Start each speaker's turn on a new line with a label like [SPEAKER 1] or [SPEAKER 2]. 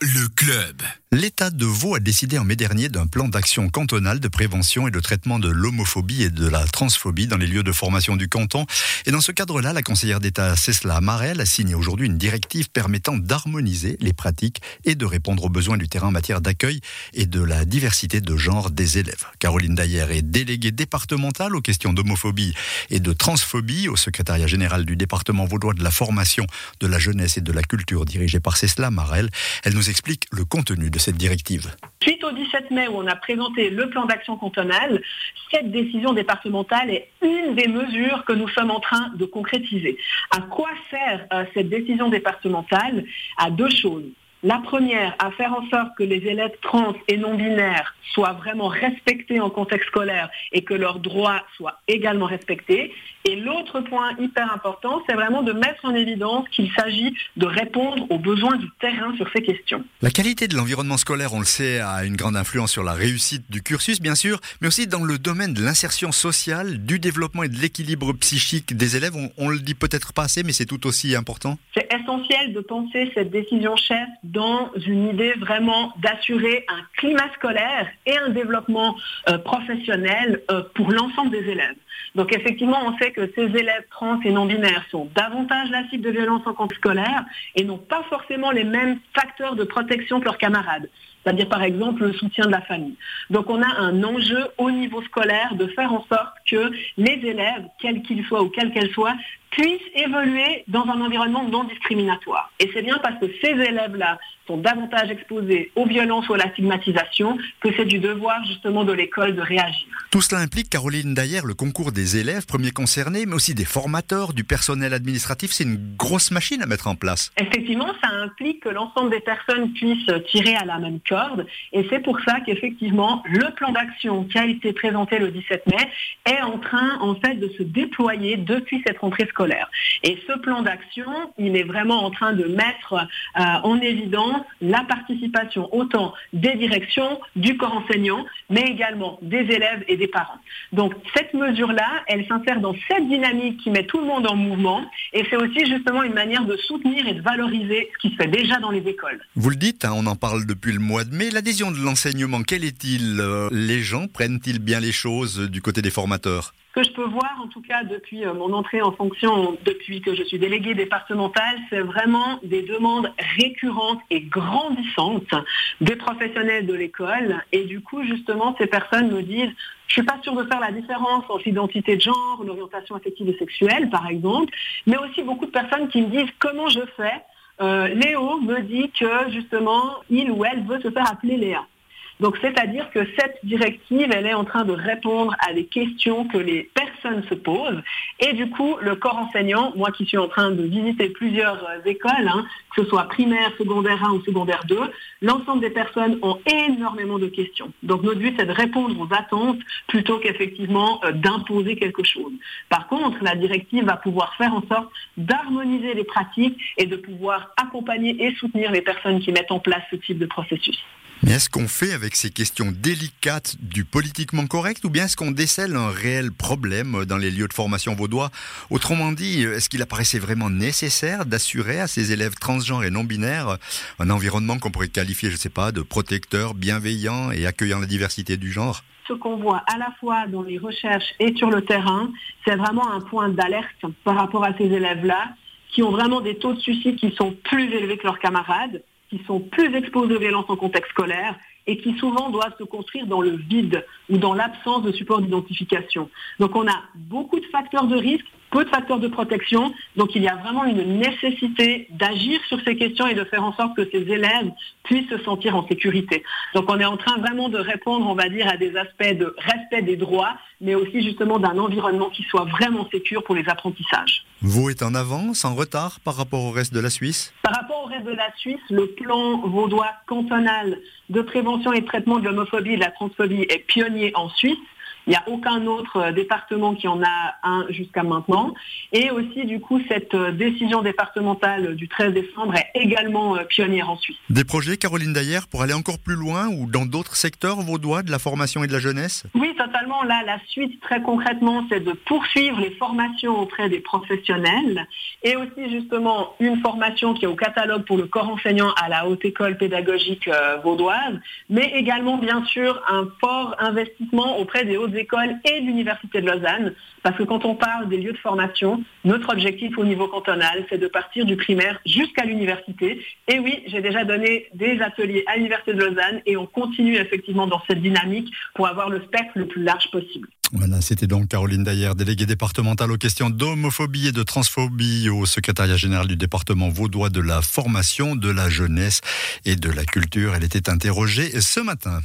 [SPEAKER 1] Le club.
[SPEAKER 2] L'État de Vaud a décidé en mai dernier d'un plan d'action cantonal de prévention et de traitement de l'homophobie et de la transphobie dans les lieux de formation du canton. Et dans ce cadre-là, la conseillère d'État Cécile Marel a signé aujourd'hui une directive permettant d'harmoniser les pratiques et de répondre aux besoins du terrain en matière d'accueil et de la diversité de genre des élèves. Caroline Dayer est déléguée départementale aux questions d'homophobie et de transphobie au secrétariat général du département vaudois de la formation, de la jeunesse et de la culture dirigé par Cécile Marel. Elle nous explique le contenu de cette directive.
[SPEAKER 3] Suite au 17 mai où on a présenté le plan d'action cantonal, cette décision départementale est une des mesures que nous sommes en train de concrétiser. À quoi sert euh, cette décision départementale? À deux choses. La première, à faire en sorte que les élèves trans et non binaires soient vraiment respectés en contexte scolaire et que leurs droits soient également respectés. Et l'autre point hyper important, c'est vraiment de mettre en évidence qu'il s'agit de répondre aux besoins du terrain sur ces questions.
[SPEAKER 2] La qualité de l'environnement scolaire, on le sait, a une grande influence sur la réussite du cursus, bien sûr, mais aussi dans le domaine de l'insertion sociale, du développement et de l'équilibre psychique des élèves. On, on le dit peut-être pas assez, mais c'est tout aussi important.
[SPEAKER 3] C'est essentiel de penser cette décision chef dans une idée vraiment d'assurer un climat scolaire et un développement euh, professionnel euh, pour l'ensemble des élèves. Donc effectivement, on sait que ces élèves trans et non binaires sont davantage la cible de violences en contexte scolaire et n'ont pas forcément les mêmes facteurs de protection que leurs camarades c'est-à-dire par exemple le soutien de la famille. Donc on a un enjeu au niveau scolaire de faire en sorte que les élèves, quels qu'ils soient ou quels qu'elles soient, puissent évoluer dans un environnement non discriminatoire. Et c'est bien parce que ces élèves-là sont davantage exposés aux violences ou à la stigmatisation que c'est du devoir justement de l'école de réagir.
[SPEAKER 2] Tout cela implique, Caroline Dayer, le concours des élèves, premiers concernés, mais aussi des formateurs, du personnel administratif. C'est une grosse machine à mettre en place.
[SPEAKER 3] Effectivement, ça implique que l'ensemble des personnes puissent tirer à la même corde. Et c'est pour ça qu'effectivement, le plan d'action qui a été présenté le 17 mai est en train, en fait, de se déployer depuis cette rentrée scolaire. Et ce plan d'action, il est vraiment en train de mettre euh, en évidence la participation autant des directions, du corps enseignant, mais également des élèves et des parents. Donc cette mesure-là, elle s'insère dans cette dynamique qui met tout le monde en mouvement et c'est aussi justement une manière de soutenir et de valoriser ce qui se fait déjà dans les écoles.
[SPEAKER 2] Vous le dites, hein, on en parle depuis le mois de mai. L'adhésion de l'enseignement, quel est-il euh, Les gens prennent-ils bien les choses du côté des formateurs?
[SPEAKER 3] Que je peux voir, en tout cas depuis euh, mon entrée en fonction, depuis que je suis déléguée départementale, c'est vraiment des demandes récurrentes et grandissantes des professionnels de l'école. Et du coup, justement, ces personnes me disent, je suis pas sûre de faire la différence entre l'identité de genre, l'orientation affective et sexuelle, par exemple, mais aussi beaucoup de personnes qui me disent comment je fais? Euh, Léo me dit que justement, il ou elle veut se faire appeler Léa. Donc c'est-à-dire que cette directive, elle est en train de répondre à des questions que les personnes se posent. Et du coup, le corps enseignant, moi qui suis en train de visiter plusieurs euh, écoles, hein, que ce soit primaire, secondaire 1 ou secondaire 2, l'ensemble des personnes ont énormément de questions. Donc notre but, c'est de répondre aux attentes plutôt qu'effectivement euh, d'imposer quelque chose. Par contre, la directive va pouvoir faire en sorte d'harmoniser les pratiques et de pouvoir accompagner et soutenir les personnes qui mettent en place ce type de processus.
[SPEAKER 2] Mais est-ce qu'on fait avec ces questions délicates du politiquement correct ou bien est-ce qu'on décèle un réel problème dans les lieux de formation vaudois? Autrement dit, est-ce qu'il apparaissait vraiment nécessaire d'assurer à ces élèves transgenres et non binaires un environnement qu'on pourrait qualifier, je ne sais pas, de protecteur, bienveillant et accueillant la diversité du genre?
[SPEAKER 3] Ce qu'on voit à la fois dans les recherches et sur le terrain, c'est vraiment un point d'alerte par rapport à ces élèves-là qui ont vraiment des taux de suicide qui sont plus élevés que leurs camarades qui sont plus exposés aux violences en contexte scolaire et qui souvent doivent se construire dans le vide ou dans l'absence de support d'identification. Donc on a beaucoup de facteurs de risque, peu de facteurs de protection, donc il y a vraiment une nécessité d'agir sur ces questions et de faire en sorte que ces élèves puissent se sentir en sécurité. Donc on est en train vraiment de répondre, on va dire, à des aspects de respect des droits, mais aussi justement d'un environnement qui soit vraiment sécur pour les apprentissages.
[SPEAKER 2] Vaud est en avance, en retard par rapport au reste de la Suisse?
[SPEAKER 3] Par rapport au reste de la Suisse, le plan vaudois cantonal de prévention et de traitement de l'homophobie et de la transphobie est pionnier en Suisse. Il n'y a aucun autre euh, département qui en a un jusqu'à maintenant. Et aussi, du coup, cette euh, décision départementale du 13 décembre est également euh, pionnière en Suisse.
[SPEAKER 2] Des projets, Caroline Dayer, pour aller encore plus loin ou dans d'autres secteurs vaudois de la formation et de la jeunesse?
[SPEAKER 3] Oui, totalement. Là, la suite, très concrètement, c'est de poursuivre les formations auprès des professionnels et aussi justement une formation qui est au catalogue pour le corps enseignant à la Haute École pédagogique euh, vaudoise, mais également, bien sûr, un fort investissement auprès des hautes écoles et de l'Université de Lausanne, parce que quand on parle des lieux de formation, notre objectif au niveau cantonal, c'est de partir du primaire jusqu'à l'université. Et oui, j'ai déjà donné des ateliers à l'Université de Lausanne et on continue effectivement dans cette dynamique pour avoir le spectre le large possible.
[SPEAKER 2] Voilà, c'était donc Caroline Dayer, déléguée départementale aux questions d'homophobie et de transphobie au secrétariat général du département vaudois de la formation, de la jeunesse et de la culture. Elle était interrogée ce matin.